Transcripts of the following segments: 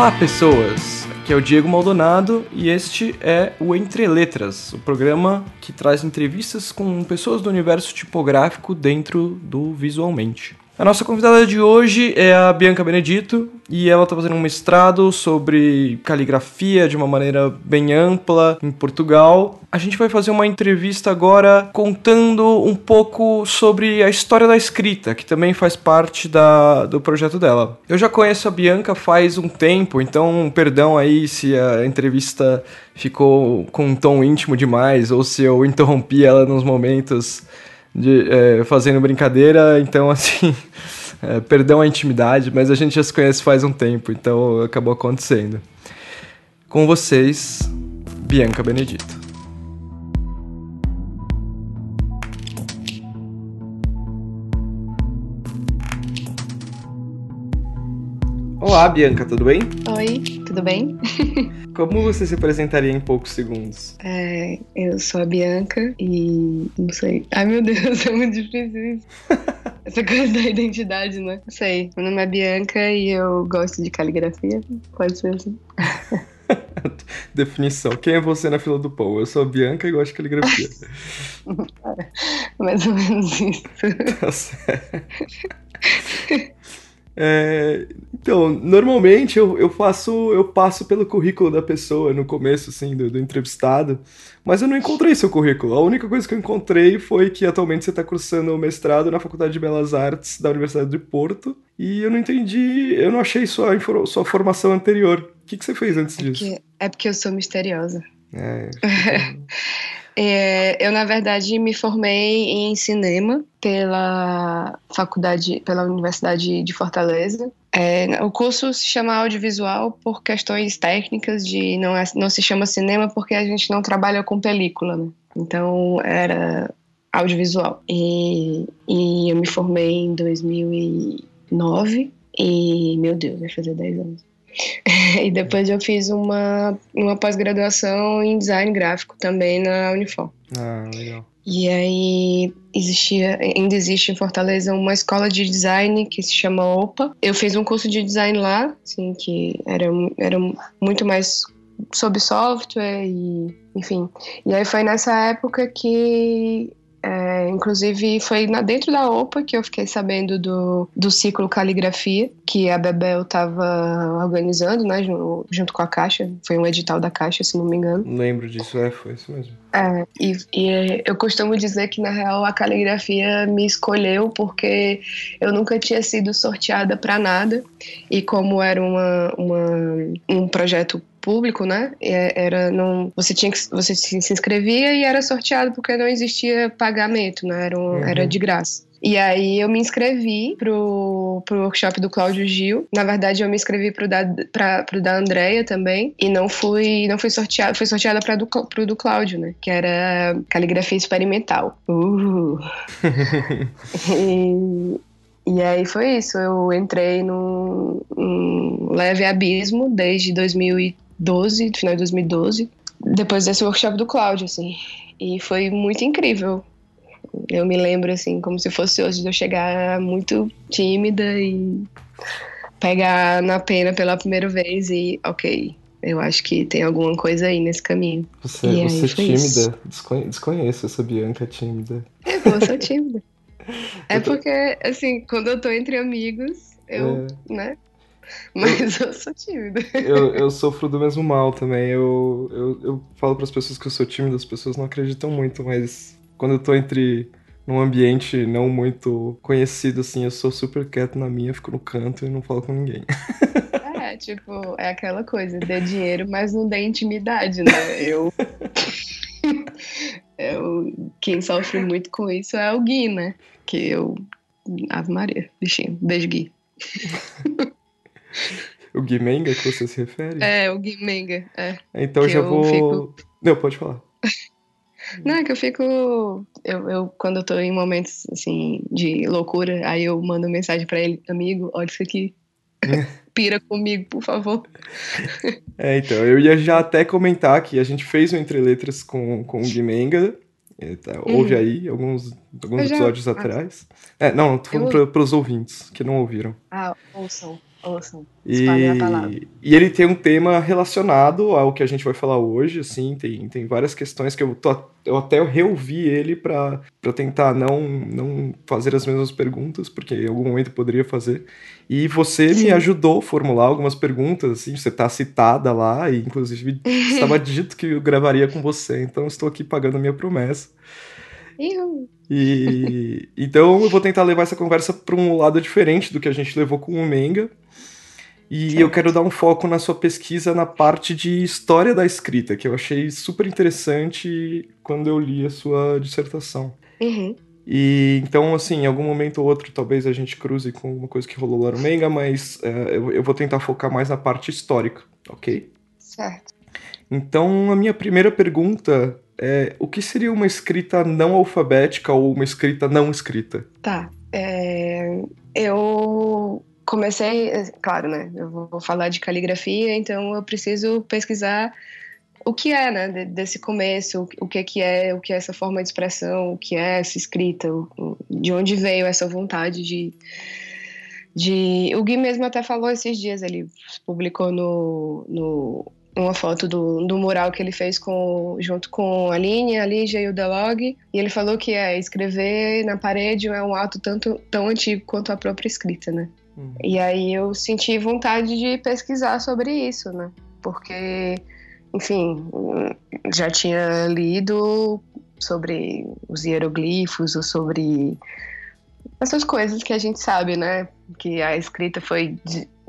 Olá, pessoas! Aqui é o Diego Maldonado e este é o Entre Letras, o programa que traz entrevistas com pessoas do universo tipográfico dentro do Visualmente. A nossa convidada de hoje é a Bianca Benedito e ela está fazendo um mestrado sobre caligrafia de uma maneira bem ampla em Portugal. A gente vai fazer uma entrevista agora contando um pouco sobre a história da escrita, que também faz parte da, do projeto dela. Eu já conheço a Bianca faz um tempo, então perdão aí se a entrevista ficou com um tom íntimo demais ou se eu interrompi ela nos momentos de, é, fazendo brincadeira, então assim, é, perdão a intimidade, mas a gente já se conhece faz um tempo, então acabou acontecendo. Com vocês, Bianca Benedito. Olá, Bianca, tudo bem? Oi, tudo bem? Como você se apresentaria em poucos segundos? É, eu sou a Bianca e não sei. Ai meu Deus, é muito difícil isso. Essa coisa da identidade, né? Não sei. Meu nome é Bianca e eu gosto de caligrafia. Pode ser assim. Definição. Quem é você na fila do pão? Eu sou a Bianca e gosto de caligrafia. Mais ou menos isso. Tá certo. É, então, normalmente eu, eu faço, eu passo pelo currículo da pessoa no começo, assim, do, do, entrevistado, mas eu não encontrei seu currículo. A única coisa que eu encontrei foi que atualmente você está cursando o mestrado na Faculdade de Belas Artes da Universidade de Porto, e eu não entendi, eu não achei sua, sua formação anterior. O que, que você fez antes é disso? Porque, é porque eu sou misteriosa. É, É, eu, na verdade, me formei em cinema pela faculdade, pela Universidade de Fortaleza. É, o curso se chama audiovisual por questões técnicas de não, é, não se chama cinema porque a gente não trabalha com película, né? Então era audiovisual. E, e eu me formei em 2009 e, meu Deus, vai fazer 10 anos. e depois eu fiz uma, uma pós-graduação em design gráfico também na Unifor. Ah, legal. E aí existia, ainda existe em Fortaleza uma escola de design que se chama OPA. Eu fiz um curso de design lá, assim, que era, era muito mais sobre software e, enfim. E aí foi nessa época que é, inclusive, foi na, dentro da OPA que eu fiquei sabendo do, do ciclo Caligrafia, que a Bebel estava organizando, né, junto com a Caixa. Foi um edital da Caixa, se não me engano. Lembro disso, é, foi isso mesmo. É, e, e eu costumo dizer que, na real, a caligrafia me escolheu porque eu nunca tinha sido sorteada para nada. E como era uma, uma, um projeto público, né? Era não, você tinha que você se inscrevia e era sorteado porque não existia pagamento, né? Era, um, uhum. era de graça. E aí eu me inscrevi pro, pro workshop do Cláudio Gil. Na verdade, eu me inscrevi pro da, pra, pro da Andrea também. E não fui, não fui sorteada, foi sorteada pra do, pro do Cláudio, né? Que era caligrafia experimental. Uh! e, e aí foi isso. Eu entrei num, num leve abismo desde 2012, final de 2012. Depois desse workshop do Cláudio, assim. E foi muito incrível eu me lembro, assim, como se fosse hoje, de eu chegar muito tímida e pegar na pena pela primeira vez e, ok, eu acho que tem alguma coisa aí nesse caminho. Você, e você é tímida? Desconhe desconheço essa Bianca tímida. É, eu sou tímida. é porque, assim, quando eu tô entre amigos, eu, é. né? Mas eu, eu sou tímida. Eu, eu sofro do mesmo mal também. Eu, eu, eu falo para as pessoas que eu sou tímida, as pessoas não acreditam muito, mas quando eu tô entre num ambiente não muito conhecido, assim, eu sou super quieto na minha, fico no canto e não falo com ninguém. É, tipo, é aquela coisa, dê dinheiro, mas não dê intimidade, né? Eu. eu quem sofre muito com isso é o Gui, né? Que eu. Ave Maria, bichinho. Beijo, Gui. o Gui Menga que você se refere? É, o Gui Menga, é. Então já vou. Fico... Não, pode falar. Não, é que eu fico. Eu, eu, quando eu tô em momentos assim de loucura, aí eu mando mensagem para ele, amigo, olha isso aqui. Pira comigo, por favor. É, então, eu ia já até comentar que a gente fez um Entre Letras com, com o Guimenga. Tá, houve uhum. aí alguns, alguns episódios atrás. É, não, tô falando eu... para os ouvintes que não ouviram. Ah, ouçam. Ouçam, espalhem a palavra. E ele tem um tema relacionado ao que a gente vai falar hoje, assim, tem, tem várias questões que eu, tô, eu até reouvi ele para tentar não, não fazer as mesmas perguntas, porque em algum momento eu poderia fazer. E você Sim. me ajudou a formular algumas perguntas, assim, você tá citada lá, e inclusive estava dito que eu gravaria com você, então estou aqui pagando a minha promessa. E então eu vou tentar levar essa conversa para um lado diferente do que a gente levou com o Menga. E certo. eu quero dar um foco na sua pesquisa na parte de história da escrita, que eu achei super interessante quando eu li a sua dissertação. Uhum. E então, assim, em algum momento ou outro, talvez a gente cruze com alguma coisa que rolou lá no Menga, mas é, eu, eu vou tentar focar mais na parte histórica, ok? Certo. Então, a minha primeira pergunta é, o que seria uma escrita não alfabética ou uma escrita não escrita? Tá. É, eu comecei, claro, né? Eu vou falar de caligrafia, então eu preciso pesquisar o que é, né, desse começo, o que é que é, o que é essa forma de expressão, o que é essa escrita, de onde veio essa vontade de, de... O Gui mesmo até falou esses dias, ele publicou no, no uma foto do, do mural que ele fez com, junto com a Aline, a Lígia e o Delog, e ele falou que é, escrever na parede é um ato tanto, tão antigo quanto a própria escrita, né? Uhum. E aí eu senti vontade de pesquisar sobre isso, né? Porque, enfim, já tinha lido sobre os hieroglifos ou sobre essas coisas que a gente sabe, né? Que a escrita foi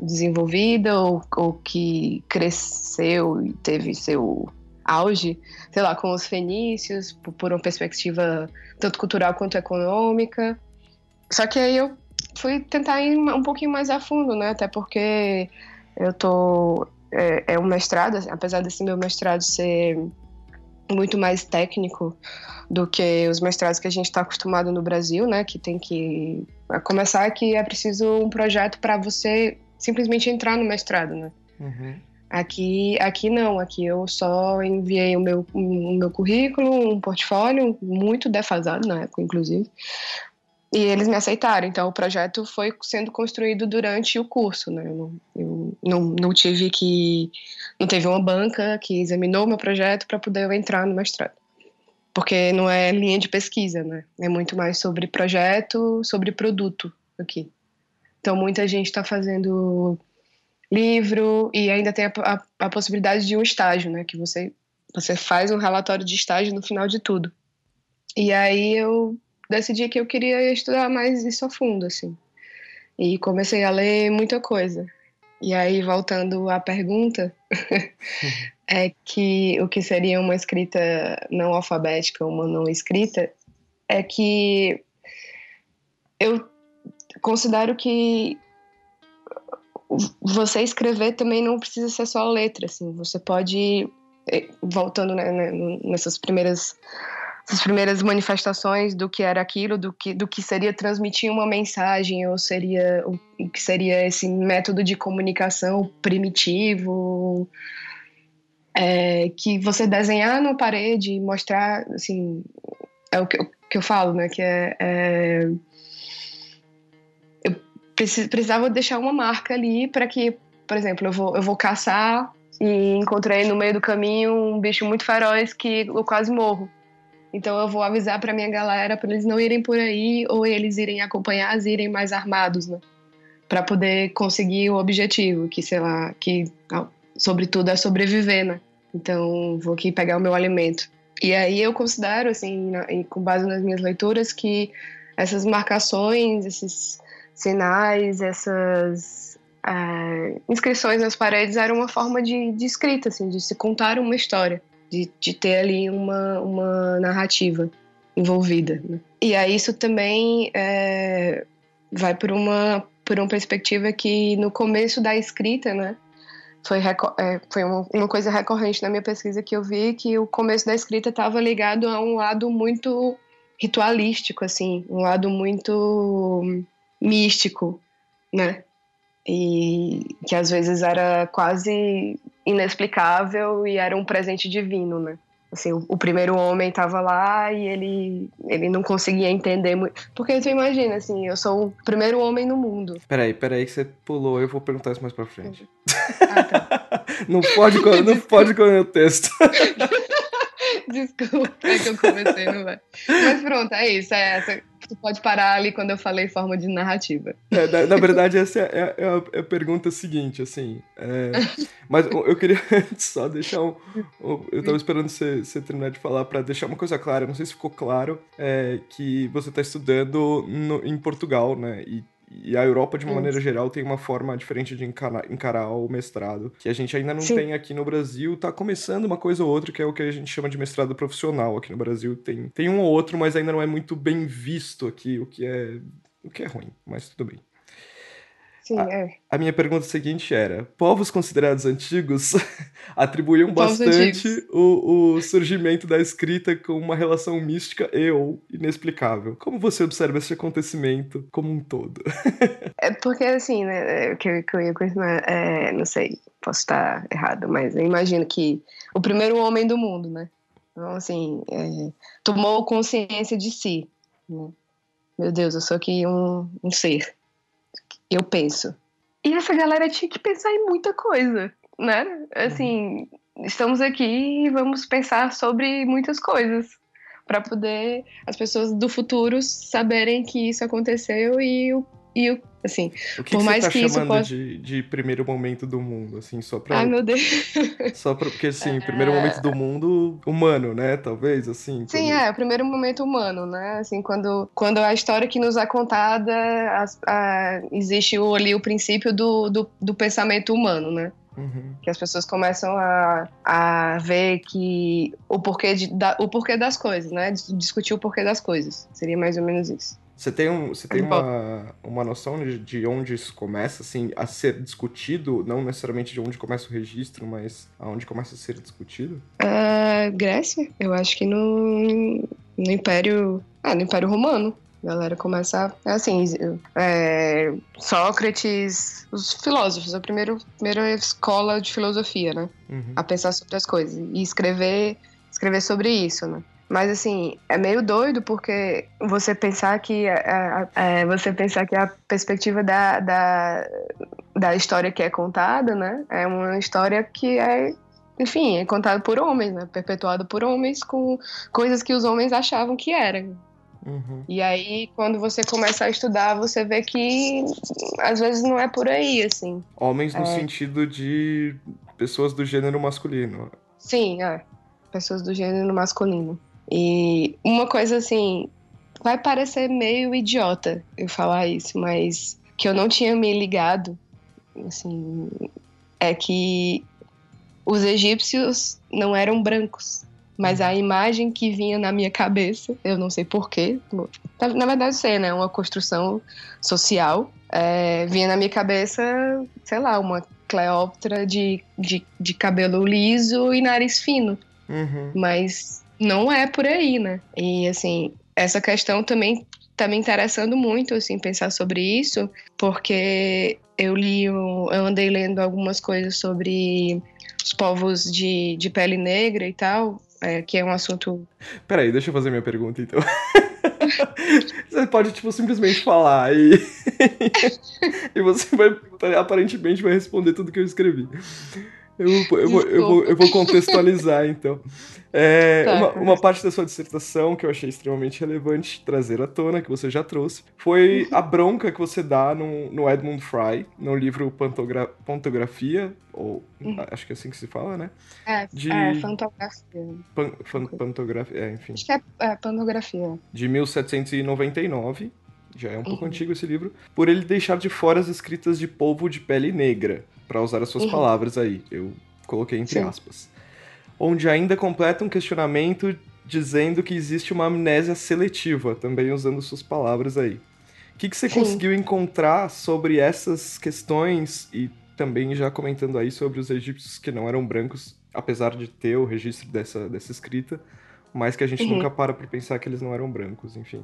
desenvolvida ou, ou que cresceu e teve seu auge, sei lá, com os fenícios, por, uma perspectiva tanto cultural quanto econômica. Só que aí eu fui tentar ir um pouquinho mais a fundo, né? Até porque eu tô. É, é um mestrado, apesar desse meu mestrado ser muito mais técnico do que os mestrados que a gente está acostumado no Brasil, né? Que tem que começar que é preciso um projeto para você simplesmente entrar no mestrado, né? Uhum. Aqui, aqui não, aqui eu só enviei o meu, o meu currículo, um portfólio muito defasado na época, inclusive, e eles me aceitaram. Então o projeto foi sendo construído durante o curso, né? Eu não, eu não, não tive que, não teve uma banca que examinou o meu projeto para poder eu entrar no mestrado porque não é linha de pesquisa, né? É muito mais sobre projeto, sobre produto aqui. Então, muita gente está fazendo livro e ainda tem a, a, a, possibilidade de um estágio, né? Que você, você faz um relatório de estágio no final de tudo. E aí eu decidi que eu queria estudar mais isso a fundo, assim. E comecei a ler muita coisa. E aí, voltando à pergunta, é que o que seria uma escrita não alfabética, uma não escrita, é que eu considero que você escrever também não precisa ser só letra, assim, você pode eh, voltando né, né nessas primeiras essas primeiras manifestações do que era aquilo, do que, do que seria transmitir uma mensagem, ou seria o que seria esse método de comunicação primitivo, é, que você desenhar na parede mostrar, assim, é o que, o que eu falo, né, que é, é eu precisava deixar uma marca ali para que, por exemplo, eu vou, eu vou caçar e encontrei no meio do caminho um bicho muito feroz que eu quase morro. Então eu vou avisar para minha galera para eles não irem por aí ou eles irem acompanhar, irem mais armados, né? Para poder conseguir o objetivo, que sei lá, que sobretudo é sobreviver, né? Então vou aqui pegar o meu alimento. E aí eu considero assim, na, com base nas minhas leituras, que essas marcações, esses sinais, essas é, inscrições nas paredes eram uma forma de, de escrita, assim, de se contar uma história de, de ter ali uma, uma narrativa envolvida. Né? E aí isso também é, vai por uma, por uma perspectiva que no começo da escrita, né, foi, é, foi uma, uma, coisa recorrente na minha pesquisa que eu vi que o começo da escrita estava ligado a um lado muito ritualístico, assim, um lado muito místico, né? E que às vezes era quase inexplicável e era um presente divino, né? Assim, o, o primeiro homem estava lá e ele, ele não conseguia entender muito. Porque tu imagina, assim, eu sou o primeiro homem no mundo. Peraí, peraí que você pulou, eu vou perguntar isso mais pra frente. Ah, tá. não pode, não pode correr o texto. Desculpa, é que eu comecei, não vai. Mas pronto, é isso, é essa. Tu pode parar ali quando eu falei forma de narrativa. É, na, na, verdade, essa é, é, é, a, é, a, pergunta seguinte, assim. É, mas eu queria só deixar um. um eu tava esperando você, você terminar de falar para deixar uma coisa clara. Não sei se ficou claro é, que você está estudando no, em Portugal, né? E e a Europa, de uma maneira geral, tem uma forma diferente de encarar, encarar o mestrado, que a gente ainda não Sim. tem aqui no Brasil. Tá começando uma coisa ou outra, que é o que a gente chama de mestrado profissional aqui no Brasil. Tem, tem um ou outro, mas ainda não é muito bem visto aqui, o que é, o que é ruim, mas tudo bem. Sim, a, é. A minha pergunta seguinte era: povos considerados antigos atribuíam povos bastante o, o, surgimento da escrita com uma relação mística e ou inexplicável. Como você observa esse acontecimento como um todo? é porque, assim, né, que eu, que eu ia continuar, é, não sei, posso estar errado, mas eu imagino que o primeiro homem do mundo, né? Então, assim, é, tomou consciência de si. Né? Meu Deus, eu sou aqui um, um ser eu penso. E essa galera tinha que pensar em muita coisa, né? Assim, estamos aqui e vamos pensar sobre muitas coisas para poder as pessoas do futuro saberem que isso aconteceu e o e assim, o que por que mais você tá que chamando isso possa... de, de primeiro momento do mundo, assim, só pra... Ai, meu Deus. Só pra, porque, assim, é... primeiro momento do mundo humano, né, talvez, assim. Sim, quando... é, o primeiro momento humano, né, assim, quando, quando a história que nos é contada, a, a, existe o, ali o princípio do, do, do pensamento humano, né. Uhum. Que as pessoas começam a, a ver que o porquê, de, da, o porquê das coisas, né? Discutir o porquê das coisas. Seria mais ou menos isso. Você tem, um, você tem uma, uma noção de, de onde isso começa, assim, a ser discutido? Não necessariamente de onde começa o registro, mas aonde começa a ser discutido? Uh, Grécia, eu acho que no, no Império... Ah, no Império Romano. A galera começa a, é assim, é, Sócrates, os filósofos, a primeira, primeira escola de filosofia, né? Uhum. A pensar sobre as coisas e escrever, escrever sobre isso, né? Mas assim, é meio doido porque você pensar que a, a, é, você pensar que a perspectiva da, da, da história que é contada, né? É uma história que é enfim, é contada por homens, né? Perpetuada por homens com coisas que os homens achavam que eram. Uhum. E aí, quando você começa a estudar, você vê que às vezes não é por aí, assim. Homens no é... sentido de pessoas do gênero masculino. Sim, é. Pessoas do gênero masculino. E uma coisa assim, vai parecer meio idiota eu falar isso, mas que eu não tinha me ligado, assim, é que os egípcios não eram brancos. Mas a imagem que vinha na minha cabeça, eu não sei porquê, na verdade sei, né? Uma construção social. É, vinha na minha cabeça, sei lá, uma Cleópatra de, de, de cabelo liso e nariz fino. Uhum. Mas não é por aí, né? E assim, essa questão também tá me interessando muito, assim, pensar sobre isso, porque eu li, eu andei lendo algumas coisas sobre os povos de, de pele negra e tal, é, que é um assunto. Peraí, deixa eu fazer minha pergunta então. você pode, tipo, simplesmente falar e. e você vai, aparentemente, vai responder tudo que eu escrevi. Eu, eu, vou, eu, vou, eu vou contextualizar, então. É, tá, uma, uma, parte da sua dissertação que eu achei extremamente relevante trazer à tona, que você já trouxe, foi a bronca que você dá no, no Edmund Fry, no livro Pantogra Pantografia, ou uhum. acho que é assim que se fala, né? É, de... é fantografia. Pan, fan, pantografia, é, enfim. Acho que é, é pantografia. De 1799, já é um pouco uhum. antigo esse livro, por ele deixar de fora as escritas de povo de pele negra, para usar as suas uhum. palavras aí. Eu coloquei entre Sim. aspas. Onde ainda completa um questionamento dizendo que existe uma amnésia seletiva, também usando suas palavras aí. O que, que você Sim. conseguiu encontrar sobre essas questões e também já comentando aí sobre os egípcios que não eram brancos, apesar de ter o registro dessa, dessa escrita, mas que a gente uhum. nunca para para pensar que eles não eram brancos, enfim.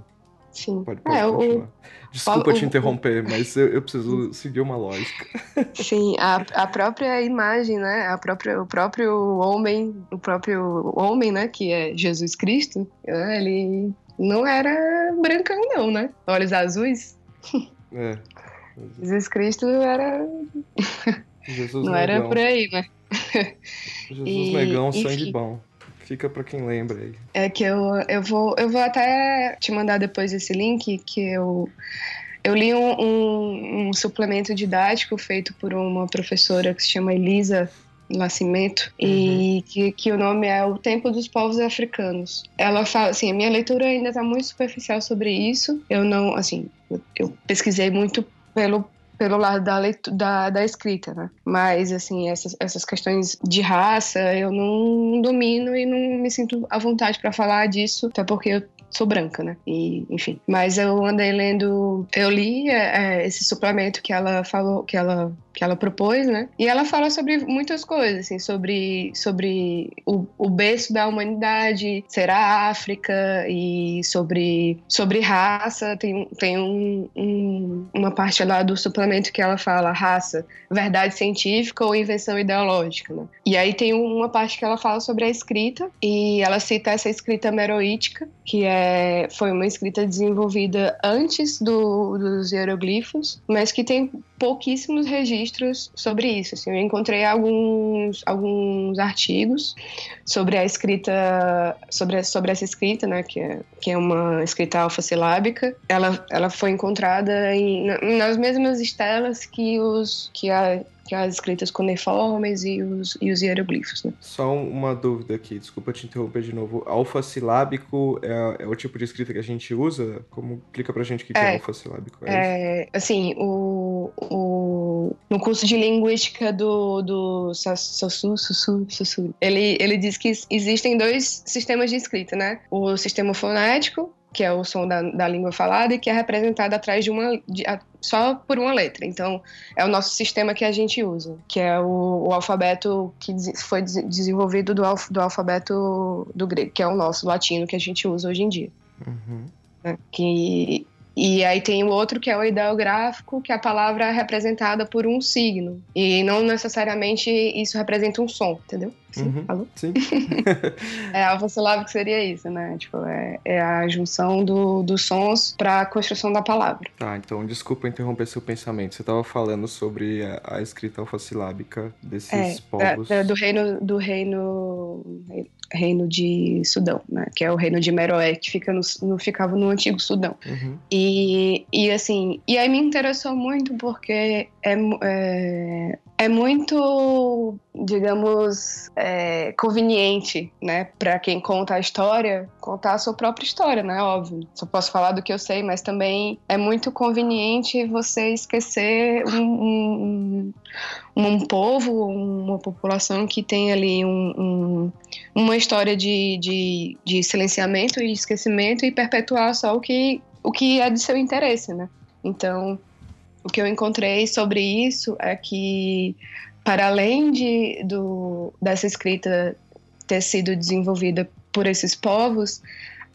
Sim. Pode, pode é, o, Desculpa o, te interromper, mas eu, eu, preciso seguir uma lógica. Sim, a, a própria imagem, né? A própria, o próprio homem, o próprio homem, né? Que é Jesus Cristo, né, ele não era brancão, não, né? Olhos azuis. É. Jesus Cristo era. Jesus não negão. era por aí, né? Jesus e, negão, enfim. sangue bom. Fica para quem lembra aí. É que eu, eu, vou, eu vou até te mandar depois esse link que eu. Eu li um, um, um suplemento didático feito por uma professora que se chama Elisa Nascimento uhum. e que, que o nome é O Tempo dos Povos Africanos. Ela fala, assim, a minha leitura ainda está muito superficial sobre isso. Eu não, assim, eu, eu pesquisei muito pelo pelo lado da, da, da escrita, né? Mas, assim, essas, essas questões de raça eu não domino e não me sinto à vontade para falar disso, até porque eu sou branca, né? E, enfim. Mas eu andei lendo, eu li é, é, esse suplemento que ela falou, que ela que ela propôs, né? E ela fala sobre muitas coisas, assim, sobre, sobre o, o berço da humanidade, ser a África, e sobre, sobre raça. Tem, tem um, um, uma parte lá do suplemento que ela fala raça, verdade científica ou invenção ideológica, né? E aí tem uma parte que ela fala sobre a escrita, e ela cita essa escrita meroítica, que é, foi uma escrita desenvolvida antes do, dos hieroglifos, mas que tem pouquíssimos registros sobre isso. Assim, eu encontrei alguns, alguns artigos sobre a escrita, sobre, sobre essa escrita, né, que é, que é uma escrita alfa-silábica. Ela, ela foi encontrada em, nas mesmas estelas que, os, que a que as escritas cuneiformes e os, e os hieroglifos. Né? Só uma dúvida aqui, desculpa te interromper de novo. Alfa-silábico é, é, o tipo de escrita que a gente usa? Como explica pra gente o que é, é alfa-silábico? É, é assim, o, o, no curso de linguística do, do Sossu, Sussu, Sussu, ele, ele diz que existem dois sistemas de escrita, né? O sistema fonético, que é o som da, da língua falada e que é representado atrás de uma de, a, só por uma letra. Então, é o nosso sistema que a gente usa, que é o, o alfabeto que foi desenvolvido do, alf, do alfabeto do grego, que é o nosso latino que a gente usa hoje em dia. Uhum. É, que e aí tem o outro que é o ideográfico, que a palavra é representada por um signo. E não necessariamente isso representa um som, entendeu? Sim, uhum, falou? Sim. é, alfa-silábico seria isso, né? Tipo, é, é a junção do, dos sons para a construção da palavra. Tá, então desculpa interromper seu pensamento. Você estava falando sobre a, a escrita alfa-silábica desses é, povos. Da, do reino do reino reino de Sudão, né? Que é o reino de Meroé, que fica no, no ficava no antigo Sudão. Uhum. E, e assim, e aí me interessou muito porque é, é, é muito, digamos, é, conveniente, né, para quem conta a história, contar a sua própria história, né, óbvio. Só posso falar do que eu sei, mas também é muito conveniente você esquecer um, um, um povo, uma população que tem ali um, um, uma história de, de, de silenciamento e esquecimento e perpetuar só o que, o que é de seu interesse, né. Então, o que eu encontrei sobre isso é que, para além de, do, dessa escrita ter sido desenvolvida por esses povos,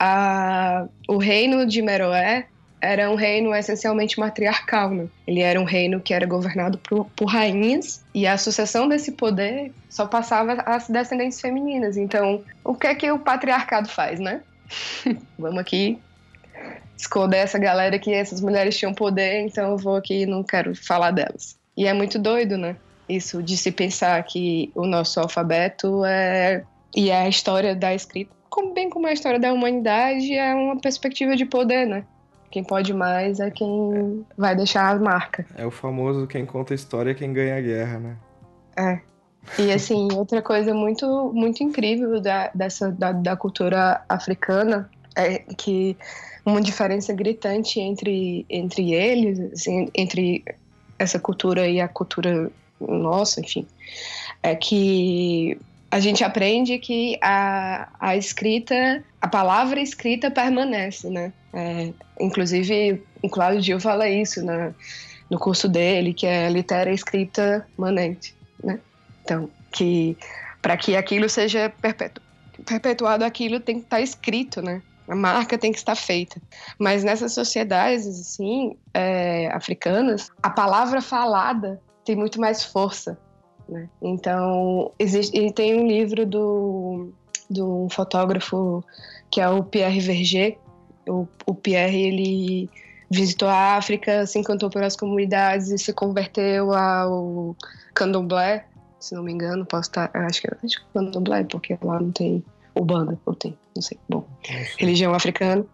a, o reino de Meroé era um reino essencialmente matriarcal. Né? Ele era um reino que era governado por, por rainhas e a sucessão desse poder só passava às descendentes femininas. Então, o que é que o patriarcado faz, né? Vamos aqui esconder essa galera que essas mulheres tinham poder, então eu vou aqui e não quero falar delas. E é muito doido, né? Isso de se pensar que o nosso alfabeto é e é a história da escrita, como bem como a história da humanidade, é uma perspectiva de poder, né? Quem pode mais é quem vai deixar a marca. É o famoso quem conta a história é quem ganha a guerra, né? É. E assim, outra coisa muito muito incrível da, dessa da, da cultura africana é que uma diferença gritante entre, entre eles, assim, entre essa cultura e a cultura nossa, enfim, é que a gente aprende que a, a escrita, a palavra escrita permanece, né? É, inclusive, o Cláudio Gil fala isso na, no curso dele, que é litera escrita manente, né? Então, que para que aquilo seja perpetu, perpetuado, aquilo tem que estar tá escrito, né? A marca tem que estar feita. Mas nessas sociedades, assim, é, africanas, a palavra falada tem muito mais força. Né? Então, existe, tem um livro do, do fotógrafo que é o Pierre Verger. O, o Pierre, ele visitou a África, se encantou pelas comunidades e se converteu ao candomblé, se não me engano, posso estar, acho que, que é candomblé, porque lá não tem Ubanda, ou tem, não sei, bom, religião africana.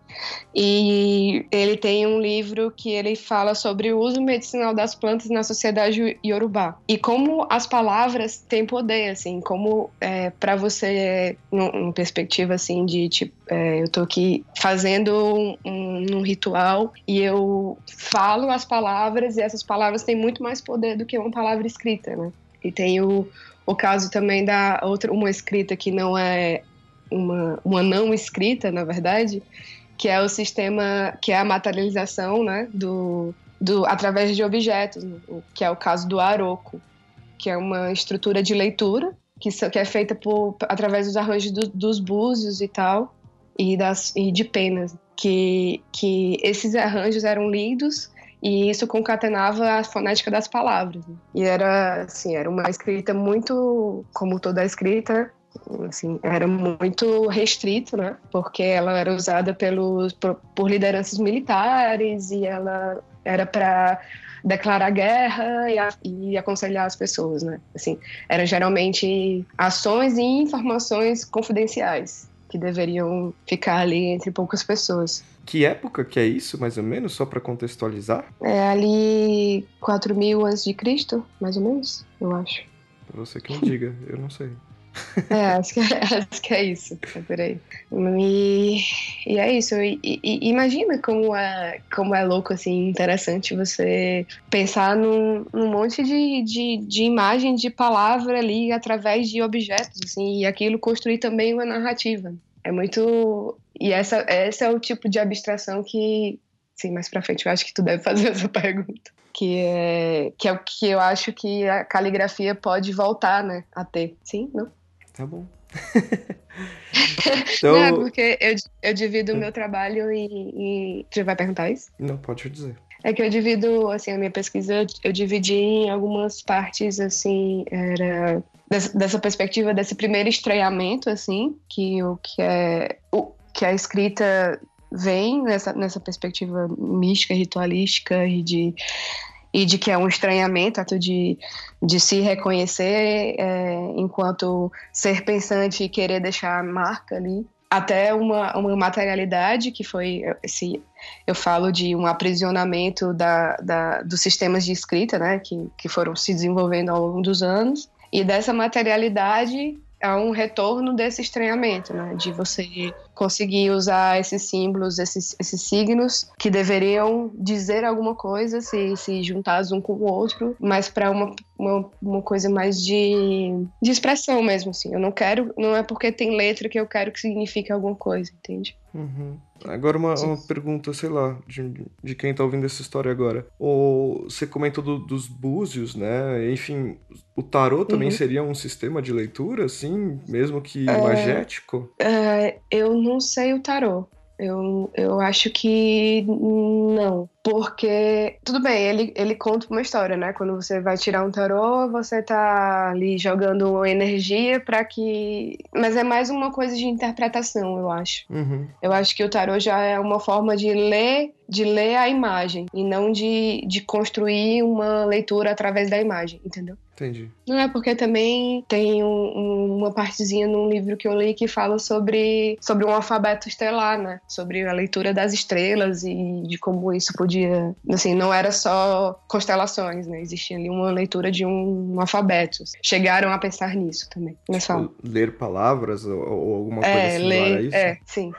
E ele tem um livro que ele fala sobre o uso medicinal das plantas na sociedade iorubá. E como as palavras têm poder, assim, como é, para você, numa perspectiva assim de, tipo, é, eu tô aqui fazendo um, um, ritual e eu falo as palavras e essas palavras têm muito mais poder do que uma palavra escrita, né? E tem o, o caso também da outra, uma escrita que não é uma, uma não escrita, na verdade, que é o sistema, que é a materialização, né, do, do através de objetos, né, que é o caso do aroco, que é uma estrutura de leitura que, que é feita por, através dos arranjos do, dos búzios e tal, e, das, e de penas, que, que esses arranjos eram lidos e isso concatenava a fonética das palavras. Né? E era, assim, era uma escrita muito, como toda escrita, assim, era muito restrito, né? Porque ela era usada pelos, por, por lideranças militares e ela era para declarar guerra e, a, e, aconselhar as pessoas, né? Assim, eram geralmente ações e informações confidenciais que deveriam ficar ali entre poucas pessoas. Que época que é isso, mais ou menos, só para contextualizar? É ali 4 mil antes de Cristo, mais ou menos, eu acho. Você que me diga, eu não sei. É, acho que, é, acho que é isso. É por aí. E, e é isso. E, e, imagina como é, como é louco, assim, interessante você pensar num, num monte de, de, de imagem, de palavra ali através de objetos, assim, e aquilo construir também uma narrativa. É muito. E essa, esse é o tipo de abstração que, sim, mais pra frente eu acho que tu deve fazer essa pergunta que é, que é o que eu acho que a caligrafia pode voltar, né, a ter. Sim, não? Tá bom. então... Não, é porque eu, eu divido o meu trabalho e, e. Você vai perguntar isso? Não, pode dizer. É que eu divido, assim, a minha pesquisa eu dividi em algumas partes, assim, era dessa, dessa perspectiva desse primeiro estranhamento, assim, que o que é o que a escrita vem nessa, nessa perspectiva mística, ritualística e de e de que é um estranhamento, ato de, de se reconhecer é, enquanto ser pensante e querer deixar marca ali, até uma, uma materialidade que foi esse eu falo de um aprisionamento da, da, dos sistemas de escrita, né, que, que foram se desenvolvendo ao longo dos anos, e dessa materialidade é um retorno desse estranhamento, né? De você conseguir usar esses símbolos, esses, esses signos que deveriam dizer alguma coisa, se, se juntados um com o outro, mas para uma, uma, uma, coisa mais de, de expressão mesmo, assim. Eu não quero, não é porque tem letra que eu quero que signifique alguma coisa, entende? Uhum. Agora uma, uma, pergunta, sei lá, de, de quem tá ouvindo essa história agora. O, você comentou do, dos búzios, né? Enfim, o tarô também uhum. seria um sistema de leitura, assim, mesmo que é, magético? É, eu não sei o tarô. Eu, eu acho que não. Porque, tudo bem, ele, ele conta uma história, né? Quando você vai tirar um tarô, você tá ali jogando energia para que. Mas é mais uma coisa de interpretação, eu acho. Uhum. Eu acho que o tarô já é uma forma de ler de ler a imagem e não de, de construir uma leitura através da imagem, entendeu? Entendi. Não é porque também tem um, um, uma partezinha num livro que eu li que fala sobre, sobre um alfabeto estelar, né? Sobre a leitura das estrelas e de como isso podia. Assim, não era só constelações, né? Existia ali uma leitura de um, um alfabeto. Chegaram a pensar nisso também. Tipo, ler palavras ou, ou alguma coisa é, similar ler, a isso? É, sim.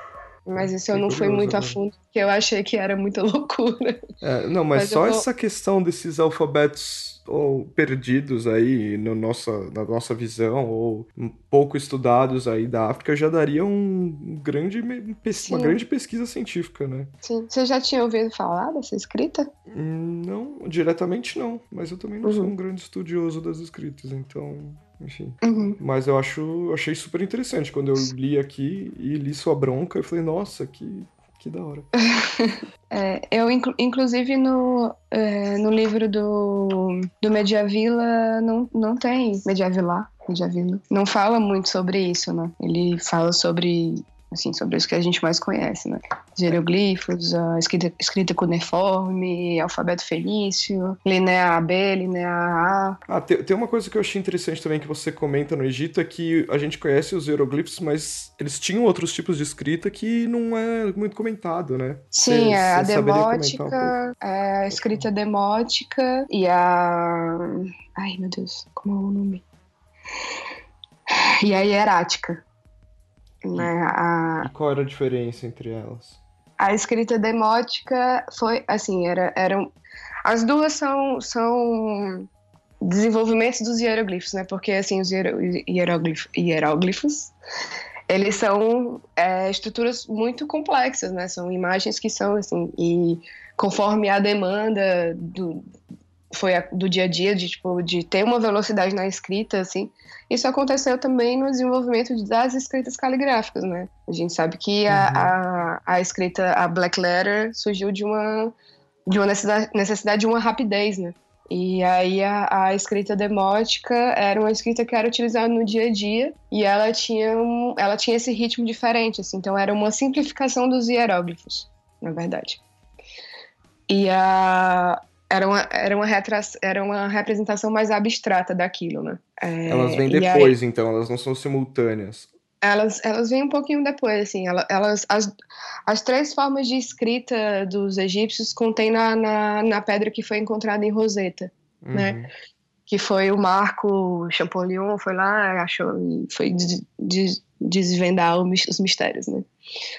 Mas isso eu não fui muito a fundo, porque eu achei que era muita loucura. É, não, mas, mas só vou... essa questão desses alfabetos ou perdidos aí no nossa, na nossa visão, ou pouco estudados aí da África, já daria um grande, uma grande pesquisa científica, né? Sim. Você já tinha ouvido falar dessa escrita? Não, diretamente não. Mas eu também não uhum. sou um grande estudioso das escritas, então enfim. Uhum. Mas eu acho, achei super interessante quando eu li aqui e li sua bronca, eu falei, nossa, que, que da hora. é, eu, inclu inclusive, no, é, no livro do, do Mediavila não, não tem Mediavila, Mediavila. Não fala muito sobre isso, né? Ele fala sobre assim, sobre os que a gente mais conhece, né? Hieroglifos, a escrita, escrita cuneiforme, alfabeto fenício, linea AB, linea A. Ah, tem, tem uma coisa que eu achei interessante também que você comenta no Egito, é que a gente conhece os hieroglifos, mas eles tinham outros tipos de escrita que não é muito comentado, né? Sim, é a demótica, um é a escrita demótica e a... Ai, meu Deus, como é o nome? E a hierática. Né? A... E qual era a diferença entre elas? A escrita demótica foi, assim, era, eram... As duas são, são desenvolvimentos dos hieroglifos, né? Porque, assim, os hieroglifos, hieróglifos eles são é, estruturas muito complexas, né? São imagens que são, assim, e conforme a demanda do, foi a, do dia a dia, de, tipo, de ter uma velocidade na escrita, assim, isso aconteceu também no desenvolvimento das escritas caligráficas, né? A gente sabe que a, uhum. a, a, escrita, a Black Letter, surgiu de uma, de uma necessidade, necessidade de uma rapidez, né? E aí a, a, escrita demótica era uma escrita que era utilizada no dia a dia e ela tinha, um, ela tinha esse ritmo diferente, assim, então era uma simplificação dos hieróglifos, na verdade. E a, era uma, era uma, retra, era uma representação mais abstrata daquilo, né? É, elas vêm depois, aí, então, elas não são simultâneas. Elas, elas vêm um pouquinho depois, assim. Elas, as, as três formas de escrita dos egípcios contém na, na, na pedra que foi encontrada em Roseta, uhum. né? Que foi o Marco Champollion, foi lá, achou, foi de, de, desvendar os mistérios, né?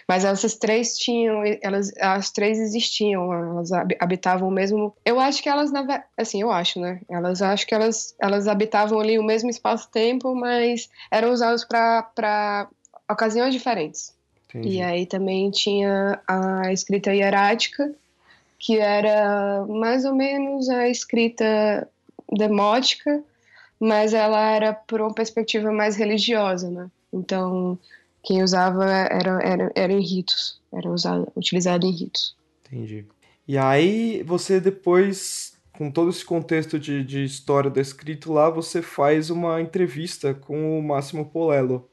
Mas essas três tinham, elas, as três existiam, elas habitavam o mesmo. Eu acho que elas, assim, eu acho, né? Elas acho que elas, elas habitavam ali o mesmo espaço-tempo, mas eram usados para ocasiões diferentes. Entendi. E aí também tinha a escrita hierática, que era mais ou menos a escrita demótica, mas ela era por uma perspectiva mais religiosa, né? Então, quem usava era, era, era em ritos, era usado, utilizado em ritos. Entendi. E aí, você depois, com todo esse contexto de, de história do escrito lá, você faz uma entrevista com o Máximo Polello,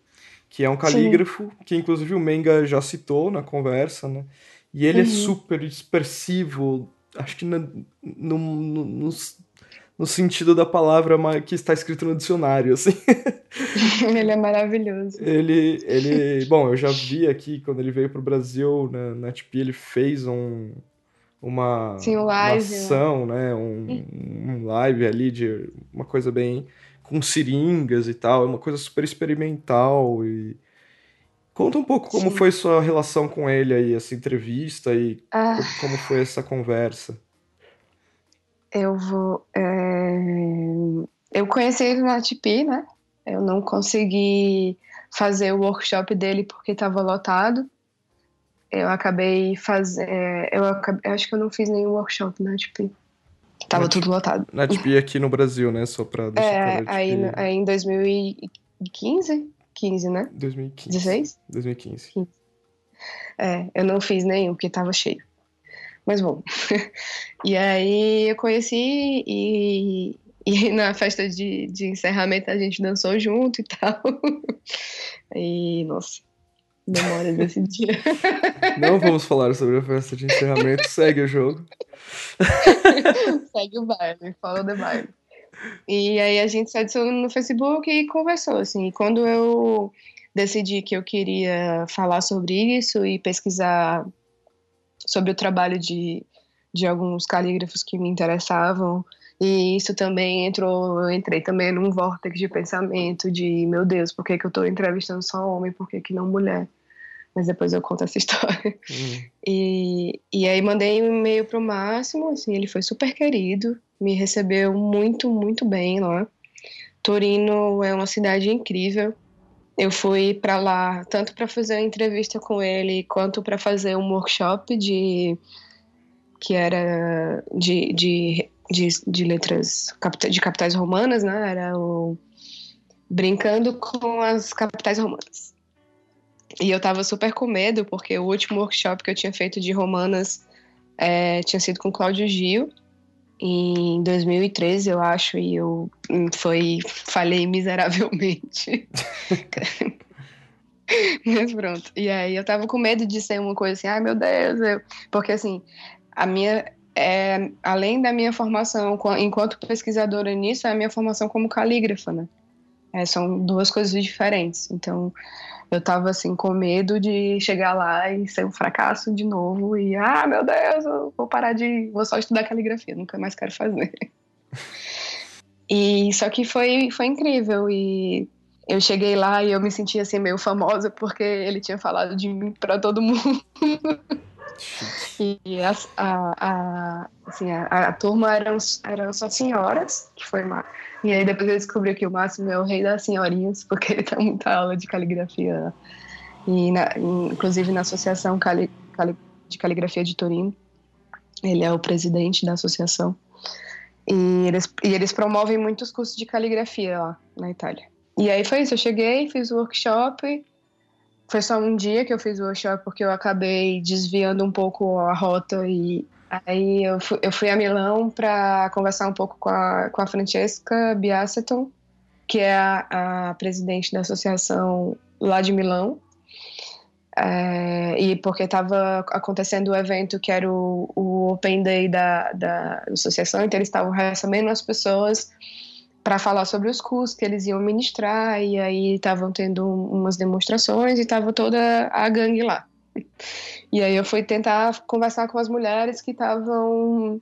que é um calígrafo, Sim. que inclusive o Menga já citou na conversa, né? E ele é uhum. é super expressivo, acho que no, no, no, nos no sentido da palavra que está escrito no dicionário, assim. ele é maravilhoso. Ele, ele, bom, eu já vi aqui quando ele veio para o Brasil na, na TP, ele fez um uma, Sim, um live, uma ação, né, um, um live ali de uma coisa bem com seringas e tal, é uma coisa super experimental e Conta um pouco como Sim. foi sua relação com ele aí, essa entrevista e ah. como foi essa conversa eu vou. É... Eu conheci ele na TP, né? Eu não consegui fazer o workshop dele porque estava lotado. Eu acabei fazendo. Eu, acabei... eu acho que eu não fiz nenhum workshop na TP. Tava na tudo lotado. Na TP aqui no Brasil, né? Só pra deixar É, aí, aí em 2015? 15, né? 2015. 16? 2015. 15. É, eu não fiz nenhum porque tava cheio. Mas bom. e aí eu conheci e, e na festa de, de encerramento a gente dançou junto e tal. E, nossa, memória desse dia. Não vamos falar sobre a festa de encerramento, segue o jogo. segue o baile, follow the baile. E aí a gente se adicionou no Facebook e conversou, assim. E quando eu decidi que eu queria falar sobre isso e pesquisar sobre o trabalho de, de alguns calígrafos que me interessavam. E isso também entrou, eu entrei também num vórtice de pensamento de, meu Deus, por que, que eu estou entrevistando só homem, por que, que não mulher? Mas depois eu conto essa história. Uhum. E, e aí mandei um e-mail pro Máximo, assim, ele foi super querido, me recebeu muito, muito bem lá. Torino é uma cidade incrível, eu fui para lá tanto para fazer uma entrevista com ele quanto para fazer um workshop de que era de, de, de, de letras de capitais romanas, né? Era o brincando com as capitais romanas. E eu tava super com medo, porque o último workshop que eu tinha feito de romanas é, tinha sido com Cláudio Gil, em 2013, eu acho, e eu hum, foi falei miseravelmente. Mas pronto. E aí eu tava com medo de ser uma coisa assim, ai meu Deus, eu... porque assim, a minha é, além da minha formação enquanto pesquisadora nisso, é a minha formação como calígrafa, né? É, são duas coisas diferentes. Então, eu tava assim com medo de chegar lá e ser um fracasso de novo e ah, meu Deus, eu vou parar de, vou só estudar caligrafia, nunca mais quero fazer. e só que foi foi incrível e eu cheguei lá e eu me senti assim meio famosa porque ele tinha falado de mim para todo mundo. E a, a, assim, a, a, turma eram, eram só senhoras, que foi uma. E aí depois eu descobri que o Máximo é o rei das senhorinhas, porque ele tem muita aula de caligrafia. E na, inclusive na Associação Cali, Cali, de Caligrafia de Torino. Ele é o presidente da associação. E eles, e eles promovem muitos cursos de caligrafia lá na Itália. E aí foi isso, eu cheguei, fiz o workshop. Foi só um dia que eu fiz o workshop porque eu acabei desviando um pouco a rota e aí eu fui, eu fui a Milão para conversar um pouco com a, com a Francesca Biaceton, que é a, a presidente da associação lá de Milão. É, e porque estava acontecendo o evento que era o, o Open Day da, da associação, então eles estavam recebendo as pessoas para falar sobre os cursos que eles iam ministrar, e aí estavam tendo umas demonstrações e estava toda a gangue lá. E aí eu fui tentar conversar com as mulheres que estavam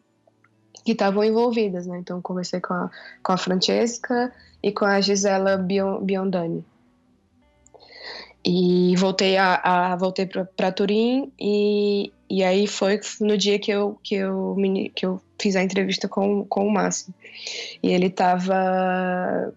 que estavam envolvidas, né? Então conversei com a, com a Francesca e com a Gisela Biondani. E voltei a, a voltei para Turim e, e aí foi no dia que eu que eu que eu fiz a entrevista com, com o Márcio. E ele estava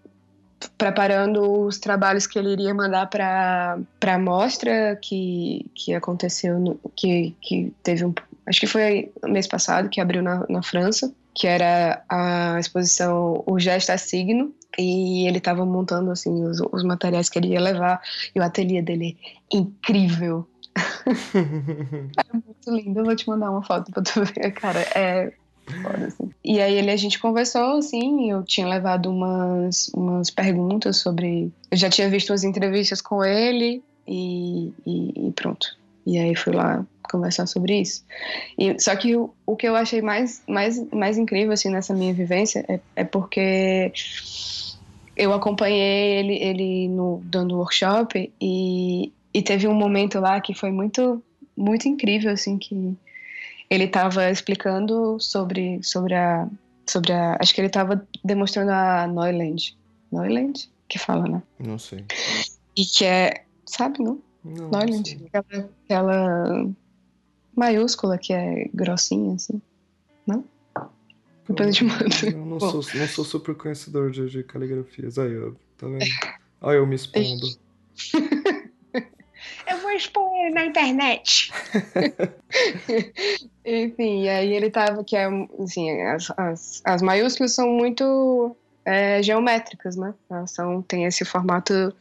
preparando os trabalhos que ele iria mandar para a mostra que, que aconteceu, no, que, que teve um. Acho que foi mês passado, que abriu na, na França, que era a exposição O Gesto é Signo. E ele estava montando assim os, os materiais que ele ia levar. E o ateliê dele é incrível. é muito lindo. Eu vou te mandar uma foto para tu ver, cara. É Assim. E aí ele, a gente conversou, assim, eu tinha levado umas, umas perguntas sobre. Eu já tinha visto umas entrevistas com ele e, e, e pronto. E aí fui lá conversar sobre isso. E, só que o, o que eu achei mais, mais, mais incrível, assim, nessa minha vivência é, é porque eu acompanhei ele, ele no, dando workshop e, e teve um momento lá que foi muito, muito incrível, assim, que ele estava explicando sobre, sobre a. Sobre a. Acho que ele estava demonstrando a Neuland. Neuland? Que fala, né? Não sei. E que é. Sabe, não? Não. Neuland. Aquela, aquela maiúscula que é grossinha, assim. Não? Depois eu te mando. Eu não, sou, não sou super conhecedor de, de caligrafias. Aí, ó, tá vendo? Olha eu me expondo. expor na internet. Enfim, aí ele tava, que é, assim, as, as, as maiúsculas são muito é, geométricas, né? Elas são, tem esse formato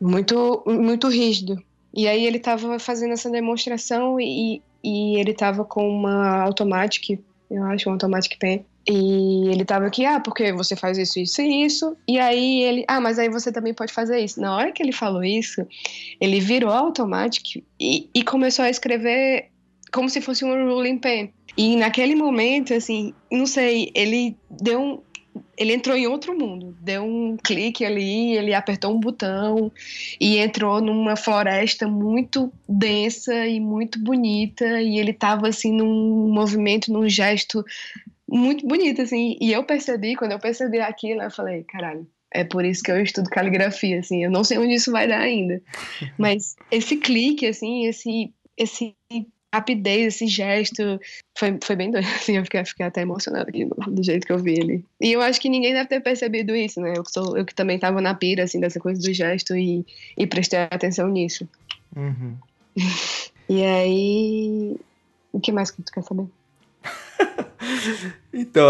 muito, muito rígido. E aí ele tava fazendo essa demonstração e, e ele tava com uma Automatic, eu acho, um Automatic Pen, e ele tava aqui, ah, porque você faz isso, isso e isso. E aí ele, ah, mas aí você também pode fazer isso. Na hora que ele falou isso, ele virou automático e, e começou a escrever como se fosse um ruling pen. E naquele momento, assim, não sei, ele deu um, ele entrou em outro mundo, deu um clique ali, ele apertou um botão e entrou numa floresta muito densa e muito bonita e ele estava assim num movimento, num gesto muito bonito, assim. E eu percebi, quando eu percebi aquilo, eu falei, caralho, é por isso que eu estudo caligrafia, assim. Eu não sei onde isso vai dar ainda. Mas esse clique, assim, esse, esse rapidez, esse gesto, foi, foi bem doido, assim. Eu fiquei, fiquei até emocionada aqui do jeito que eu vi ele. E eu acho que ninguém deve ter percebido isso, né? Eu que, sou, eu que também tava na pira, assim, dessa coisa do gesto e, e prestei atenção nisso. Uhum. e aí... O que mais que tu quer saber? Então,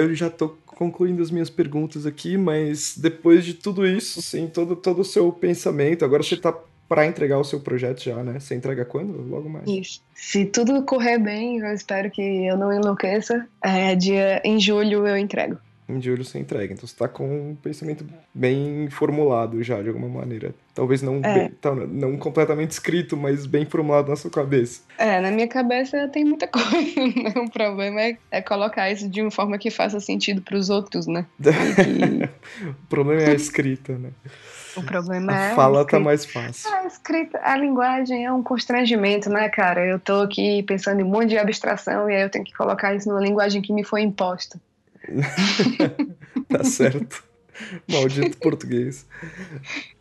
eu já tô concluindo as minhas perguntas aqui, mas depois de tudo isso, assim, todo, todo o seu pensamento, agora você está para entregar o seu projeto já, né? Você entrega quando? Logo mais. Isso. Se tudo correr bem, eu espero que eu não enlouqueça. É, dia em julho eu entrego em julho você entrega. Então você está com um pensamento bem formulado já, de alguma maneira. Talvez não, é. bem, tá, não completamente escrito, mas bem formulado na sua cabeça. É, na minha cabeça tem muita coisa. Né? O problema é, é colocar isso de uma forma que faça sentido para os outros, né? Que... o problema é a escrita, né? O problema a é. A fala tá mais fácil. A escrita, a linguagem é um constrangimento, né, cara? Eu tô aqui pensando em um monte de abstração e aí eu tenho que colocar isso numa linguagem que me foi imposta. tá certo. Maldito português.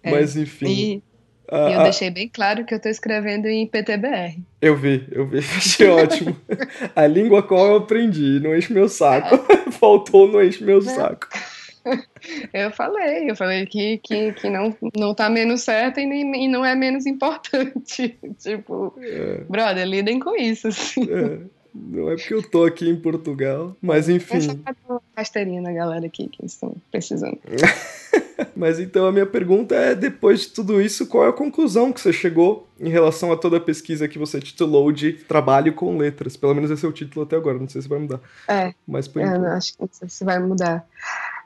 É, Mas enfim. E, ah, eu ah, deixei bem claro que eu tô escrevendo em PTBR. Eu vi, eu vi, achei ótimo. A língua qual eu aprendi, não enche meu saco. Faltou, não enche meu saco. Eu falei, eu falei que, que, que não, não tá menos certo e, nem, e não é menos importante. tipo, é. brother, lidem com isso. Assim. É. Não é porque eu tô aqui em Portugal, mas enfim. Essa é na galera aqui que estão precisando. mas então a minha pergunta é: depois de tudo isso, qual é a conclusão que você chegou em relação a toda a pesquisa que você titulou de Trabalho com Letras? Pelo menos esse é o título até agora, não sei se vai mudar. É. Mas por eu acho que não sei se vai mudar.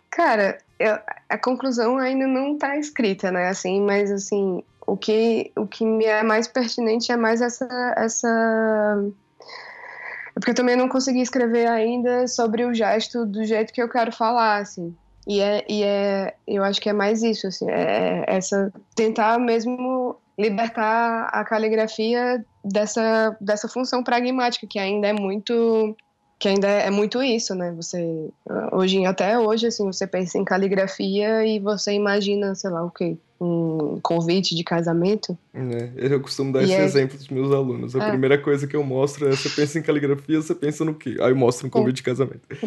Cara, eu, a conclusão ainda não tá escrita, né? Assim, mas assim, o que, o que me é mais pertinente é mais essa. essa é porque eu também não consegui escrever ainda sobre o gesto do jeito que eu quero falar, assim. E é, e é eu acho que é mais isso, assim, é essa tentar mesmo libertar a caligrafia dessa, dessa função pragmática que ainda é muito que ainda é muito isso, né? Você hoje até hoje assim, você pensa em caligrafia e você imagina, sei lá, o quê? Um convite de casamento. É, eu costumo dar e esse é... exemplo dos meus alunos. A é. primeira coisa que eu mostro é você pensa em caligrafia, você pensa no quê? Aí eu mostro um convite de casamento.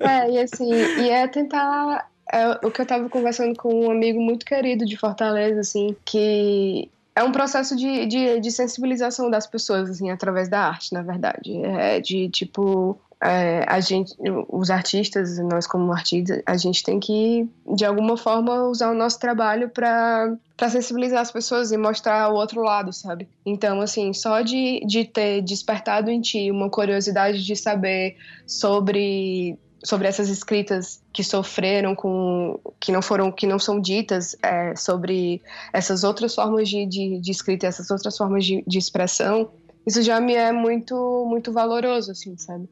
É, e assim, e é tentar é, o que eu tava conversando com um amigo muito querido de Fortaleza, assim, que é um processo de, de, de, sensibilização das pessoas, assim, através da arte, na verdade. É de, tipo, é, a gente, os artistas, nós como artistas, a gente tem que, de alguma forma, usar o nosso trabalho para sensibilizar as pessoas e mostrar o outro lado, sabe? Então, assim, só de, de ter despertado em ti uma curiosidade de saber sobre sobre essas escritas que sofreram com que não foram que não são ditas é, sobre essas outras formas de, de, de, escrita essas outras formas de, de expressão isso já me é muito muito valoroso assim sabe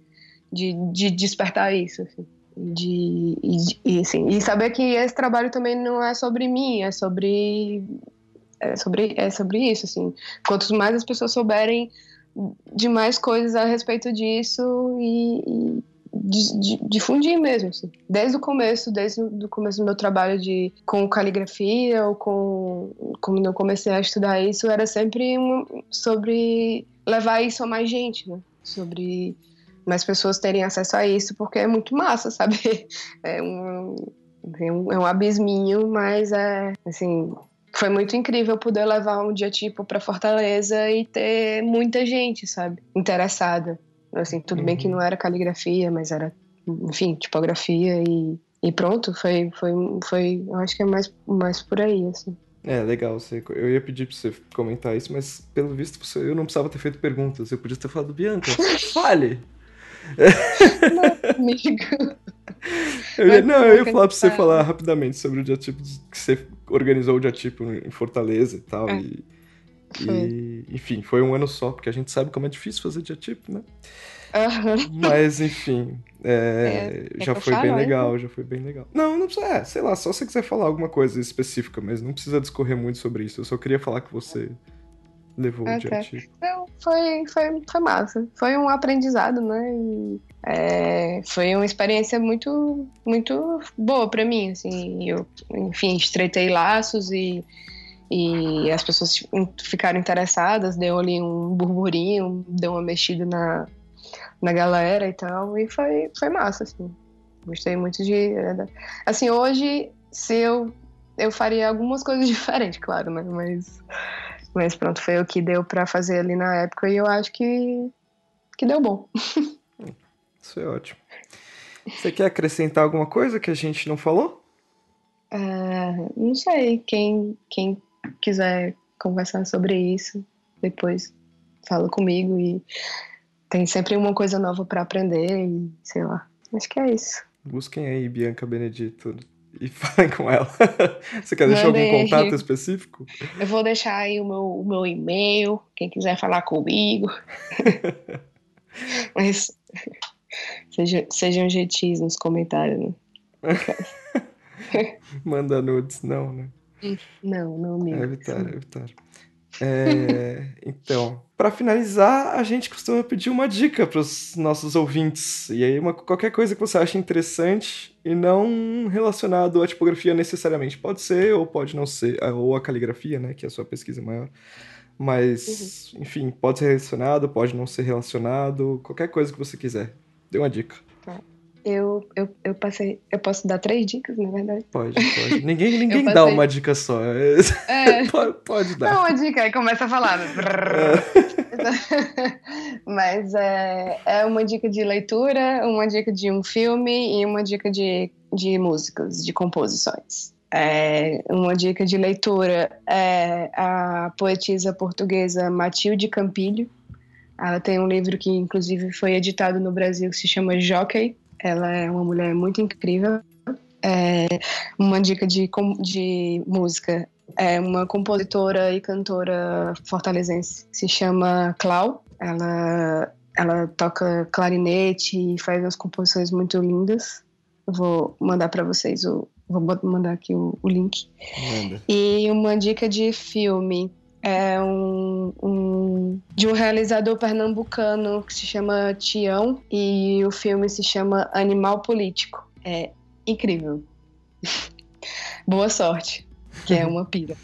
de, de despertar isso assim. de e, e, assim, e saber que esse trabalho também não é sobre mim é sobre é sobre é sobre isso assim quanto mais as pessoas souberem de mais coisas a respeito disso e, e difundir mesmo, assim. Desde o começo, desde o começo do meu trabalho de, com caligrafia ou com... Quando eu comecei a estudar isso, era sempre um, sobre levar isso a mais gente, né? Sobre mais pessoas terem acesso a isso, porque é muito massa, sabe? É um, é um, é um abisminho, mas é, assim, foi muito incrível poder levar um dia tipo para Fortaleza e ter muita gente, sabe, interessada. Assim, tudo uhum. bem que uhum. não era caligrafia, mas era, enfim, tipografia e, e pronto, foi, foi, foi, eu acho que é mais, mais por aí, assim. É, legal. Você, eu ia pedir pra você comentar isso, mas pelo visto você, eu não precisava ter feito perguntas. Eu podia ter falado, Bianca, fale! Não. Eu ia, não, eu ia falar pra você falar rapidamente sobre o diatipo que você organizou o diatipo em Fortaleza e tal. É. E, e, enfim, foi um ano só, porque a gente sabe como é difícil fazer diatipo, né? Uhum. Mas, enfim, é, é, já foi bem legal, já foi bem legal. Não, não precisa, é, sei lá, só se você quiser falar alguma coisa específica, mas não precisa discorrer muito sobre isso. Eu só queria falar que você levou okay. o diatipo. Não, foi, foi, foi massa. Foi um aprendizado, né? E, é, foi uma experiência muito, muito boa para mim, assim. Eu, enfim, estreitei laços e e as pessoas ficaram interessadas, deu ali um burburinho, deu uma mexida na, na galera e tal, e foi, foi massa, assim. Gostei muito de. Assim, hoje, se eu. Eu faria algumas coisas diferentes, claro, né? Mas, mas pronto, foi o que deu para fazer ali na época e eu acho que, que deu bom. Isso é ótimo. Você quer acrescentar alguma coisa que a gente não falou? Uh, não sei. Quem, quem quiser conversar sobre isso, depois fala comigo e tem sempre uma coisa nova para aprender e sei lá. Acho que é isso. Busquem aí Bianca Benedito e falem com ela. Você quer deixar Mandei. algum contato específico? Eu vou deixar aí o meu, o meu e-mail, quem quiser falar comigo. Mas seja, sejam gentis nos comentários, né? Manda nudes, não, né? Não, não mesmo. É evitar, é evitar. É, então, para finalizar, a gente costuma pedir uma dica para os nossos ouvintes. E aí, uma, qualquer coisa que você ache interessante e não relacionado à tipografia necessariamente. Pode ser ou pode não ser, é, ou a caligrafia, né, que é a sua pesquisa maior. Mas, uhum. enfim, pode ser relacionado, pode não ser relacionado, qualquer coisa que você quiser. Dê uma dica. Tá. Eu, eu, eu passei. Eu posso dar três dicas, na verdade? Pode, pode. Ninguém, ninguém passei... dá uma dica só. É. pode, pode dar. Dá uma dica e começa a falar. Né? Mas é, é uma dica de leitura, uma dica de um filme e uma dica de, de músicas, de composições. É, uma dica de leitura é a poetisa portuguesa Matilde Campilho. Ela tem um livro que, inclusive, foi editado no Brasil que se chama Jockey ela é uma mulher muito incrível. É uma dica de, de música é uma compositora e cantora fortalezense se chama Clau. Ela, ela toca clarinete e faz umas composições muito lindas. Eu vou mandar para vocês o vou mandar aqui o, o link. Manda. E uma dica de filme é um, um, de um realizador pernambucano que se chama Tião e o filme se chama Animal Político. É incrível. Boa sorte, que é uma pira.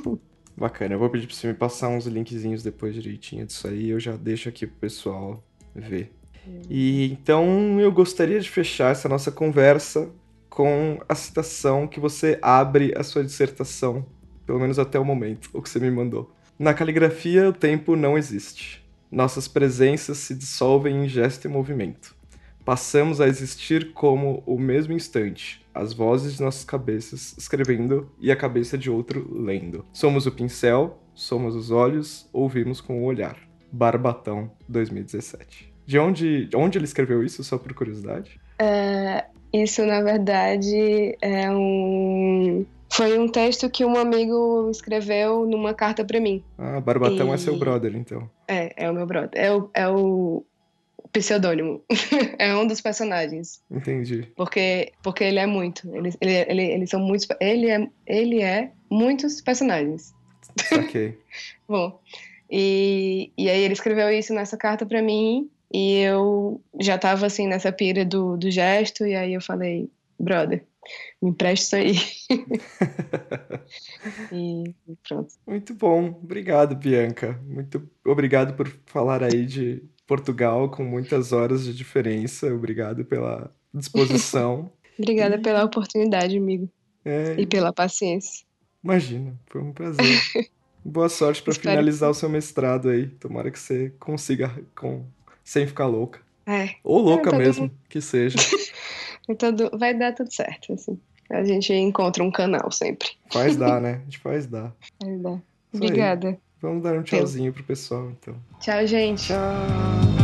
Bacana, eu vou pedir pra você me passar uns linkzinhos depois direitinho disso aí, eu já deixo aqui pro pessoal ver. E então eu gostaria de fechar essa nossa conversa com a citação que você abre a sua dissertação pelo menos até o momento, o que você me mandou. Na caligrafia, o tempo não existe. Nossas presenças se dissolvem em gesto e movimento. Passamos a existir como o mesmo instante, as vozes de nossas cabeças escrevendo e a cabeça de outro lendo. Somos o pincel, somos os olhos, ouvimos com o olhar. Barbatão, 2017. De onde, onde ele escreveu isso, só por curiosidade? É, isso, na verdade, é um foi um texto que um amigo escreveu numa carta para mim. Ah, Barbatão e... é seu brother, então. É, é o meu brother. É o, é o pseudônimo. é um dos personagens. Entendi. Porque, porque ele é muito. Ele, ele, ele, eles são muitos. Ele é, ele é muitos personagens. Ok. Bom, e, e aí ele escreveu isso nessa carta para mim. E eu já tava assim nessa pira do, do gesto. E aí eu falei, brother, me empresta isso aí. e pronto. Muito bom. Obrigado, Bianca. Muito obrigado por falar aí de Portugal com muitas horas de diferença. Obrigado pela disposição. Obrigada e... pela oportunidade, amigo. É... E pela paciência. Imagina, foi um prazer. Boa sorte para finalizar o seu mestrado aí. Tomara que você consiga com sem ficar louca. É. Ou louca é, mesmo, que seja. Então vai dar tudo certo, assim. A gente encontra um canal sempre. Faz dar, né? A gente faz dar. Faz dar. Obrigada. Vamos dar um tchauzinho pro pessoal, então. Tchau, gente. Tchau.